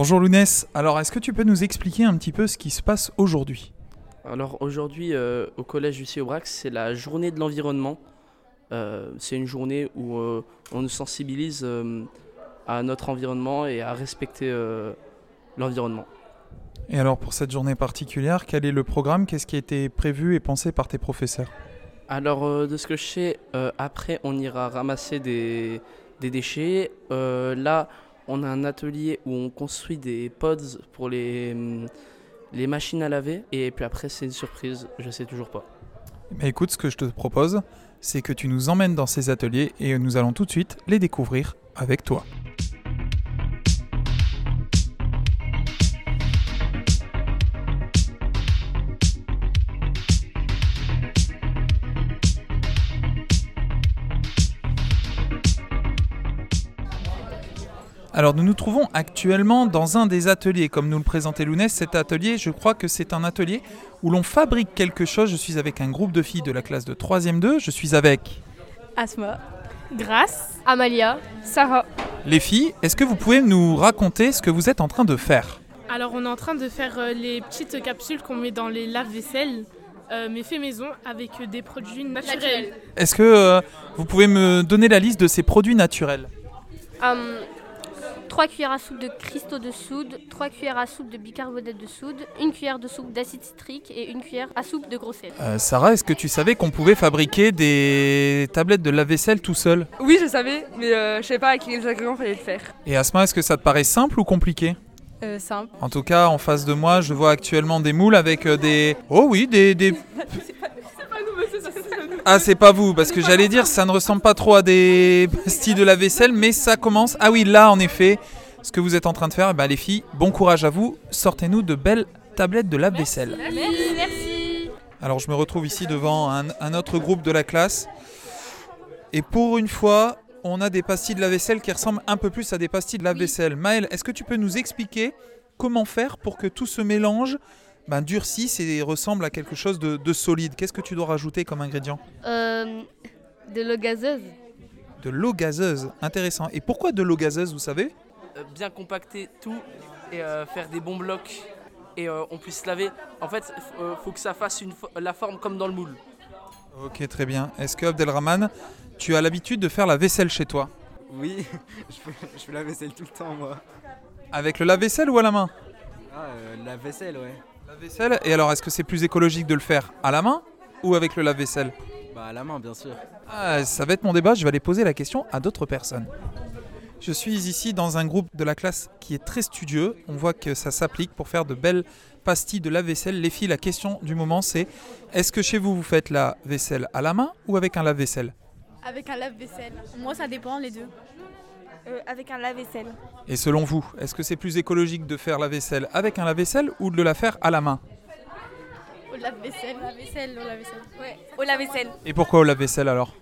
Bonjour Lounès, alors est-ce que tu peux nous expliquer un petit peu ce qui se passe aujourd'hui? Alors aujourd'hui euh, au collège Lucie Aubrax, c'est la journée de l'environnement. Euh, c'est une journée où euh, on nous sensibilise à notre environnement et à respecter l'environnement. Et alors pour cette journée particulière, quel est le programme? Qu'est-ce qui a été prévu et pensé par tes professeurs? Alors euh, de ce que je sais, euh, après on ira ramasser des, des déchets. Euh, là, on a un atelier où on construit des pods pour les, hum, les machines à laver. Et puis après c'est une surprise, je sais toujours pas. Mais écoute, ce que je te propose, c'est que tu nous emmènes dans ces ateliers et nous allons tout de suite les découvrir avec toi. Alors nous nous trouvons actuellement dans un des ateliers, comme nous le présentait Lounès. Cet atelier, je crois que c'est un atelier où l'on fabrique quelque chose. Je suis avec un groupe de filles de la classe de 3e 2. Je suis avec Asma, Grace, Amalia, Sarah. les filles. Est-ce que vous pouvez nous raconter ce que vous êtes en train de faire? Alors on est en train de faire euh, les petites capsules qu'on met dans les lave-vaisselle, euh, mais fait maison avec euh, des produits naturels. Est-ce que euh, vous pouvez me donner la liste de ces produits naturels? 3 cuillères à soupe de cristaux de soude, 3 cuillères à soupe de bicarbonate de soude, une cuillère de soupe d'acide citrique et une cuillère à soupe de gros sel. Euh, Sarah, est-ce que tu savais qu'on pouvait fabriquer des tablettes de lave-vaisselle tout seul? Oui, je savais, mais euh, je savais pas avec quels ingrédients fallait le faire. Et Asma, est-ce que ça te paraît simple ou compliqué? Euh, simple. En tout cas, en face de moi, je vois actuellement des moules avec euh, des... Oh oui, des... des... Ah, c'est pas vous, parce que j'allais dire, ça ne ressemble pas trop à des pastilles de la vaisselle, mais ça commence. Ah oui, là, en effet, ce que vous êtes en train de faire, ben, les filles, bon courage à vous. Sortez-nous de belles tablettes de la vaisselle. Merci. Alors, je me retrouve ici devant un, un autre groupe de la classe. Et pour une fois, on a des pastilles de la vaisselle qui ressemblent un peu plus à des pastilles de la vaisselle. Maëlle, est-ce que tu peux nous expliquer comment faire pour que tout ce mélange ben, durcisse et ressemble à quelque chose de, de solide Qu'est-ce que tu dois rajouter comme ingrédient? Euh, de l'eau gazeuse. De l'eau gazeuse, intéressant. Et pourquoi de l'eau gazeuse, vous savez? Euh, bien compacter tout et euh, faire des bons blocs et euh, on puisse laver. En fait, il faut que ça fasse une fo- la forme comme dans le moule. Ok, très bien. Est-ce que Abdelrahman, tu as l'habitude de faire la vaisselle chez toi? Oui, je fais, je fais la vaisselle tout le temps, moi. Avec le lave-vaisselle ou à la main? Ah, euh, la vaisselle, ouais. La vaisselle Et alors, est-ce que c'est plus écologique de le faire à la main ou avec le lave-vaisselle Bah, à la main, bien sûr. Ah, ça va être mon débat, je vais aller poser la question à d'autres personnes. Je suis ici dans un groupe de la classe qui est très studieux. On voit que ça s'applique pour faire de belles pastilles de lave-vaisselle. Les filles, la question du moment c'est est-ce que chez vous vous faites la vaisselle à la main ou avec un lave-vaisselle? Avec un lave-vaisselle. Moi, ça dépend, les deux. Euh, avec un lave-vaisselle. Et selon vous, est-ce que c'est plus écologique de faire la vaisselle avec un lave-vaisselle ou de la faire à la main? Au lave-vaisselle. Au lave-vaisselle, au lave-vaisselle. Ouais, au lave-vaisselle. Et pourquoi au lave-vaisselle alors?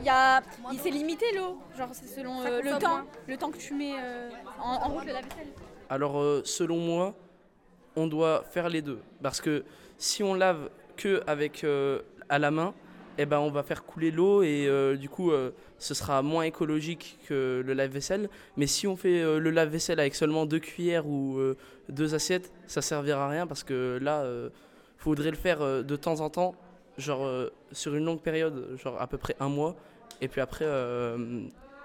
Il y a... il- C'est limité l'eau. Genre, c'est selon euh, le temps. Le temps que tu mets euh, en, en route le lave-vaisselle. Alors, euh, selon moi, on doit faire les deux. Parce que si on lave que avec euh, à la main, eh ben, on va faire couler l'eau et euh, du coup, euh, ce sera moins écologique que le lave-vaisselle. Mais si on fait euh, le lave-vaisselle avec seulement deux cuillères ou deux assiettes, ça servira à rien parce que là, faudrait le faire de temps en temps, genre sur une longue période, genre à peu près un mois. Et puis après,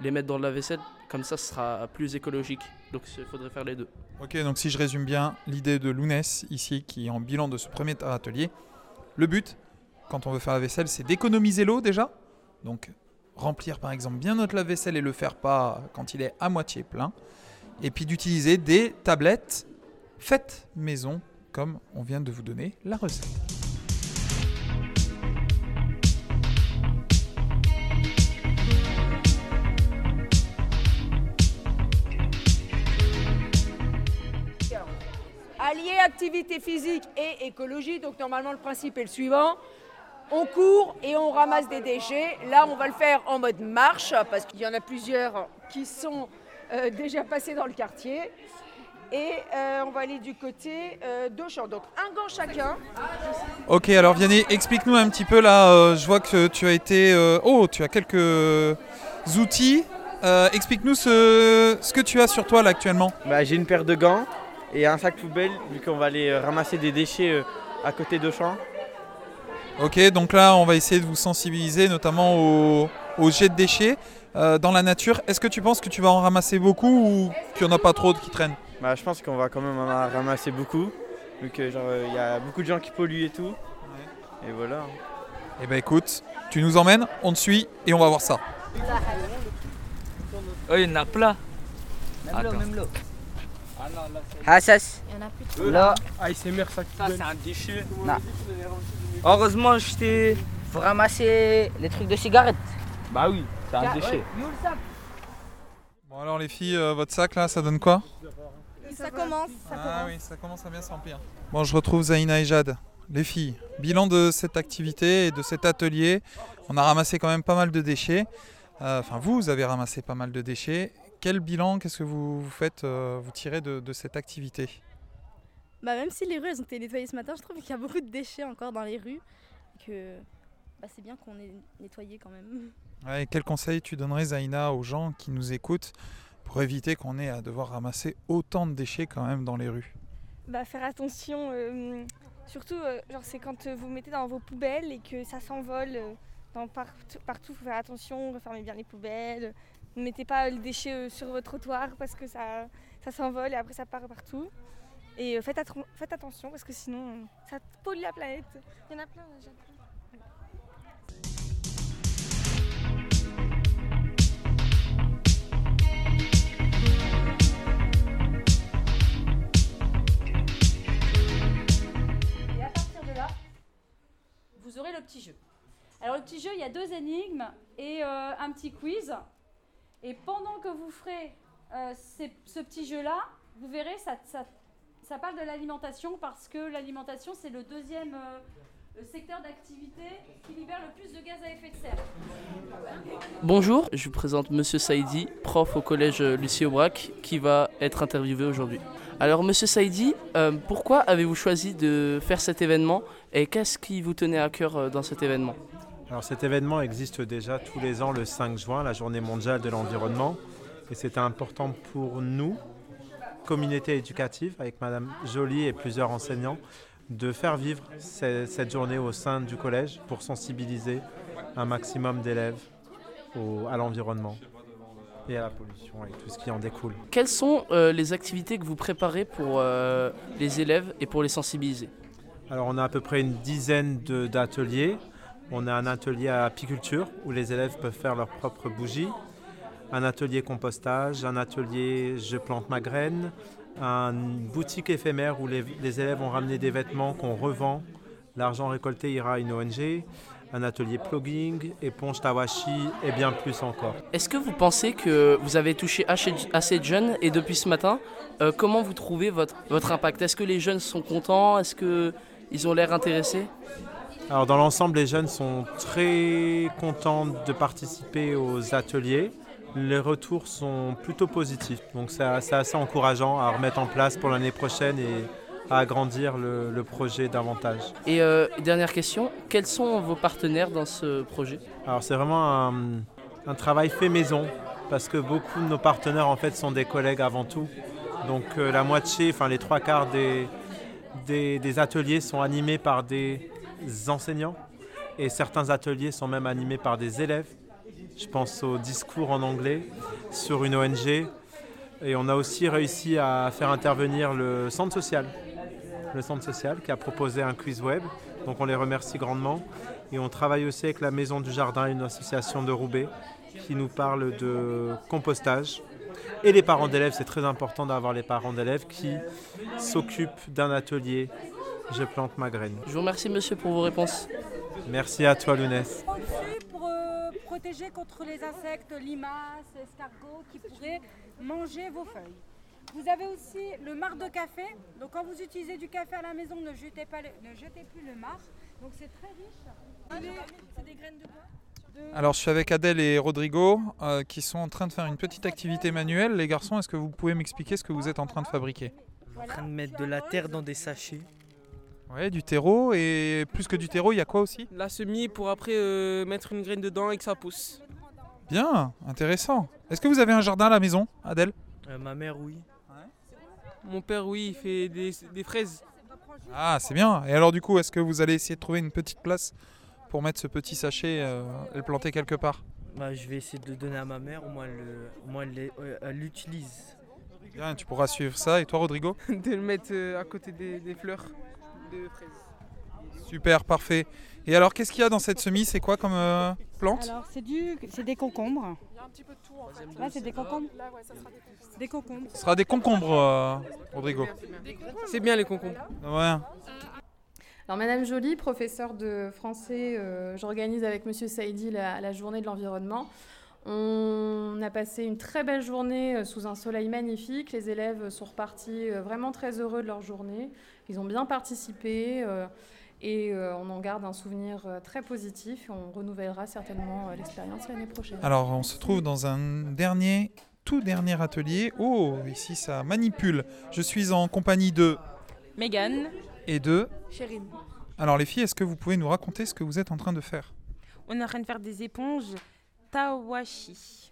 les mettre dans le lave-vaisselle, comme ça, ce sera plus écologique. Donc, il faudrait faire les deux. Ok, donc si je résume bien l'idée de Lounès ici, qui est en bilan de ce premier atelier, le but, quand on veut faire la vaisselle, c'est d'économiser l'eau déjà. Donc remplir par exemple bien notre lave-vaisselle et le faire pas quand il est à moitié plein. Et puis d'utiliser des tablettes faites maison, comme on vient de vous donner la recette. Allier activité physique et écologie, donc normalement le principe est le suivant. On court et on ramasse des déchets. Là, on va le faire en mode marche, parce qu'il y en a plusieurs qui sont euh, déjà passés dans le quartier. Et euh, on va aller du côté euh, d'Auchan. Donc un gant chacun. Ok, alors Vianney, explique-nous un petit peu là. euh, je vois que tu as été. euh, oh, tu as quelques outils euh, explique-nous ce, ce que tu as sur toi là actuellement. Bah, j'ai une paire de gants et un sac poubelle vu qu'on va aller ramasser des déchets euh, à côté de champs. Ok, donc là on va essayer de vous sensibiliser notamment au, au jet de déchets euh, dans la nature. Est-ce que tu penses que tu vas en ramasser beaucoup ou qu'il n'y en a pas trop qui traînent? Bah, je pense qu'on va quand même en ramasser beaucoup vu que genre il y a beaucoup de gens qui polluent et tout. Et voilà. Eh ben écoute, tu nous emmènes, on te suit et on va voir ça. Oh, il y en a plein. Même l'eau, même l'eau. Ah, ça, c'est- Il y en a plus de Là. Ah, il s'est mis ça. Ça, c'est un déchet. Non. Heureusement, je t'ai. Faut ramasser les trucs de cigarettes. Bah oui, c'est un déchet. Bon alors les filles, euh, votre sac là, ça donne quoi Ça commence, ça Ah commence. oui, ça commence à bien se remplir. Bon, je retrouve Zaina et Jade. Les filles, bilan de cette activité et de cet atelier. On a ramassé quand même pas mal de déchets. Euh, Enfin, vous, vous avez ramassé pas mal de déchets. Quel bilan, qu'est-ce que vous, vous faites, euh, vous tirez de, de cette activité? Bah même si les rues elles ont été nettoyées ce matin, je trouve qu'il y a beaucoup de déchets encore dans les rues. Et que bah, c'est bien qu'on ait nettoyé quand même. Ouais, Quel conseil tu donnerais, Zaina, aux gens qui nous écoutent pour éviter qu'on ait à devoir ramasser autant de déchets quand même dans les rues? Bah faire attention, euh, surtout euh, genre c'est quand euh, vous mettez dans vos poubelles et que ça s'envole euh, dans partout, partout, faut faire attention, refermez bien les poubelles. Ne mettez pas le déchet euh, sur votre trottoir parce que ça, ça s'envole et après ça part partout. Et euh, faites, attention parce que sinon ça pollue la planète. Il y en a plein déjà. Et à partir de là, vous aurez le petit jeu. Alors le petit jeu, il y a deux énigmes et euh, un petit quiz. Et pendant que vous ferez euh, ce petit jeu-là, vous verrez, ça, ça, ça parle de l'alimentation parce que l'alimentation, c'est le deuxième euh, secteur d'activité qui libère le plus de gaz à effet de serre. Bonjour, je vous présente Monsieur Saïdi, prof au collège euh, Lucie Aubrac, qui va être interviewé aujourd'hui. Alors Monsieur Saïdi, euh, pourquoi avez-vous choisi de faire cet événement et qu'est-ce qui vous tenait à cœur dans cet événement? Alors cet événement existe déjà tous les ans le 5 juin, la journée mondiale de l'environnement. Et c'était important pour nous, communauté éducative, avec Madame Joly et plusieurs enseignants, de faire vivre ce- cette journée au sein du collège pour sensibiliser un maximum d'élèves à l'environnement et à la pollution et tout ce qui en découle. Quelles sont euh, les activités que vous préparez pour euh, les élèves et pour les sensibiliser? Alors on a à peu près une dizaine d'ateliers. On a un atelier à apiculture où les élèves peuvent faire leurs propres bougies, un atelier compostage, un atelier je plante ma graine, une boutique éphémère où les, les élèves ont ramené des vêtements qu'on revend. L'argent récolté ira à une ONG, un atelier plugging, éponge tawashi et bien plus encore. Est-ce que vous pensez que vous avez touché assez assez de jeunes et depuis ce matin, euh, comment vous trouvez votre, votre impact? Est-ce que les jeunes sont contents? Est-ce qu'ils ont l'air intéressés? Alors dans l'ensemble, les jeunes sont très contents de participer aux ateliers. Les retours sont plutôt positifs. Donc c'est assez encourageant à remettre en place pour l'année prochaine et à agrandir le, le projet davantage. Et euh, dernière question, quels sont vos partenaires dans ce projet? Alors c'est vraiment un, un travail fait maison parce que beaucoup de nos partenaires en fait sont des collègues avant tout. Donc euh, la moitié, enfin les trois quarts des, des, des ateliers sont animés par des enseignants et certains ateliers sont même animés par des élèves. Je pense au discours en anglais sur une ONG et on a aussi réussi à faire intervenir le centre social. Le centre social qui a proposé un quiz web. Donc on les remercie grandement. Et on travaille aussi avec la Maison du Jardin, une association de Roubaix, qui nous parle de compostage. Et les parents d'élèves, c'est très important d'avoir les parents d'élèves qui s'occupent d'un atelier Je plante ma graine. Je vous remercie monsieur pour vos réponses. Merci à toi Lounès. Protéger contre les insectes, limaces, escargots qui pourraient manger vos feuilles. Vous avez aussi le marc de café. Donc quand vous utilisez du café à la maison, ne jetez, pas le- ne jetez plus le marc. Donc c'est très riche. C'est des graines de quoi? De- Alors, je suis avec Adèle et Rodrigo euh, qui sont en train de faire une petite activité manuelle. Les garçons, est-ce que vous pouvez m'expliquer ce que vous êtes en train de fabriquer? En train de mettre de la terre dans des sachets. Ouais, du terreau et plus que du terreau, il y a quoi aussi? La semis pour après euh, mettre une graine dedans et que ça pousse. Bien, intéressant. Est-ce que vous avez un jardin à la maison, Adèle? Euh, ma mère, oui. Mon père, oui, il fait des, des fraises. Ah, c'est bien. Et alors du coup, est-ce que vous allez essayer de trouver une petite place pour mettre ce petit sachet euh, et le planter quelque part? Bah, je vais essayer de le donner à ma mère, au moins elle, le- au moins elle l'est- elle l'utilise. Bien, tu pourras suivre ça. Et toi, Rodrigo? De le mettre euh, à côté des, des fleurs de fraises. Super, parfait. Et alors, qu'est-ce qu'il y a dans cette semis C'est quoi comme euh, plante? Alors c'est du, c'est des concombres. Là c'est des concombres. Des concombres. Ce sera des concombres, euh, Rodrigo. C'est bien les concombres. Ouais. Alors, Madame Joly, professeure de français, euh, j'organise avec Monsieur Saïdi la, la journée de l'environnement. On a passé une très belle journée euh, sous un soleil magnifique. Les élèves sont repartis vraiment très heureux de leur journée. Ils ont bien participé euh, et euh, on en garde un souvenir euh, très positif. Et on renouvellera certainement euh, l'expérience l'année prochaine. Alors, on se trouve dans un dernier, tout dernier atelier. Oh, ici, ça manipule. Je suis en compagnie de Megan. et de. Chérine. Alors, les filles, est-ce que vous pouvez nous raconter ce que vous êtes en train de faire? On est en train de faire des éponges Tawashi.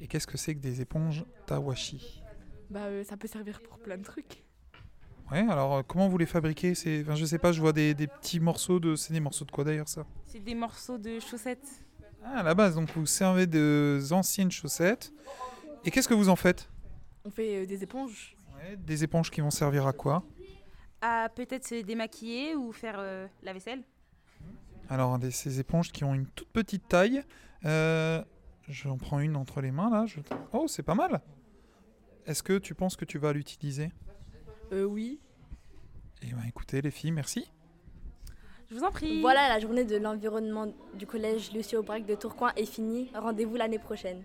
Et qu'est-ce que c'est que des éponges Tawashi? Bah, euh, ça peut servir pour plein de trucs. Ouais, alors euh, comment vous les fabriquez? C'est, enfin, je sais pas, je vois des, des petits morceaux de. C'est des morceaux de quoi d'ailleurs ça? C'est des morceaux de chaussettes. Ah, à la base, donc vous servez des anciennes chaussettes. Et qu'est-ce que vous en faites? On fait euh, des éponges. Ouais, Des éponges qui vont servir à quoi? À peut-être se démaquiller ou faire euh, la vaisselle. Alors, des, ces éponges qui ont une toute petite taille. Euh, J'en prends une entre les mains là. je- Oh, c'est pas mal. Est-ce que tu penses que tu vas l'utiliser? Euh, oui. Eh ben, écoutez, les filles, merci. Je vous en prie. Voilà, la journée de l'environnement du collège Lucie Aubrac de Tourcoing est finie. Rendez-vous l'année prochaine.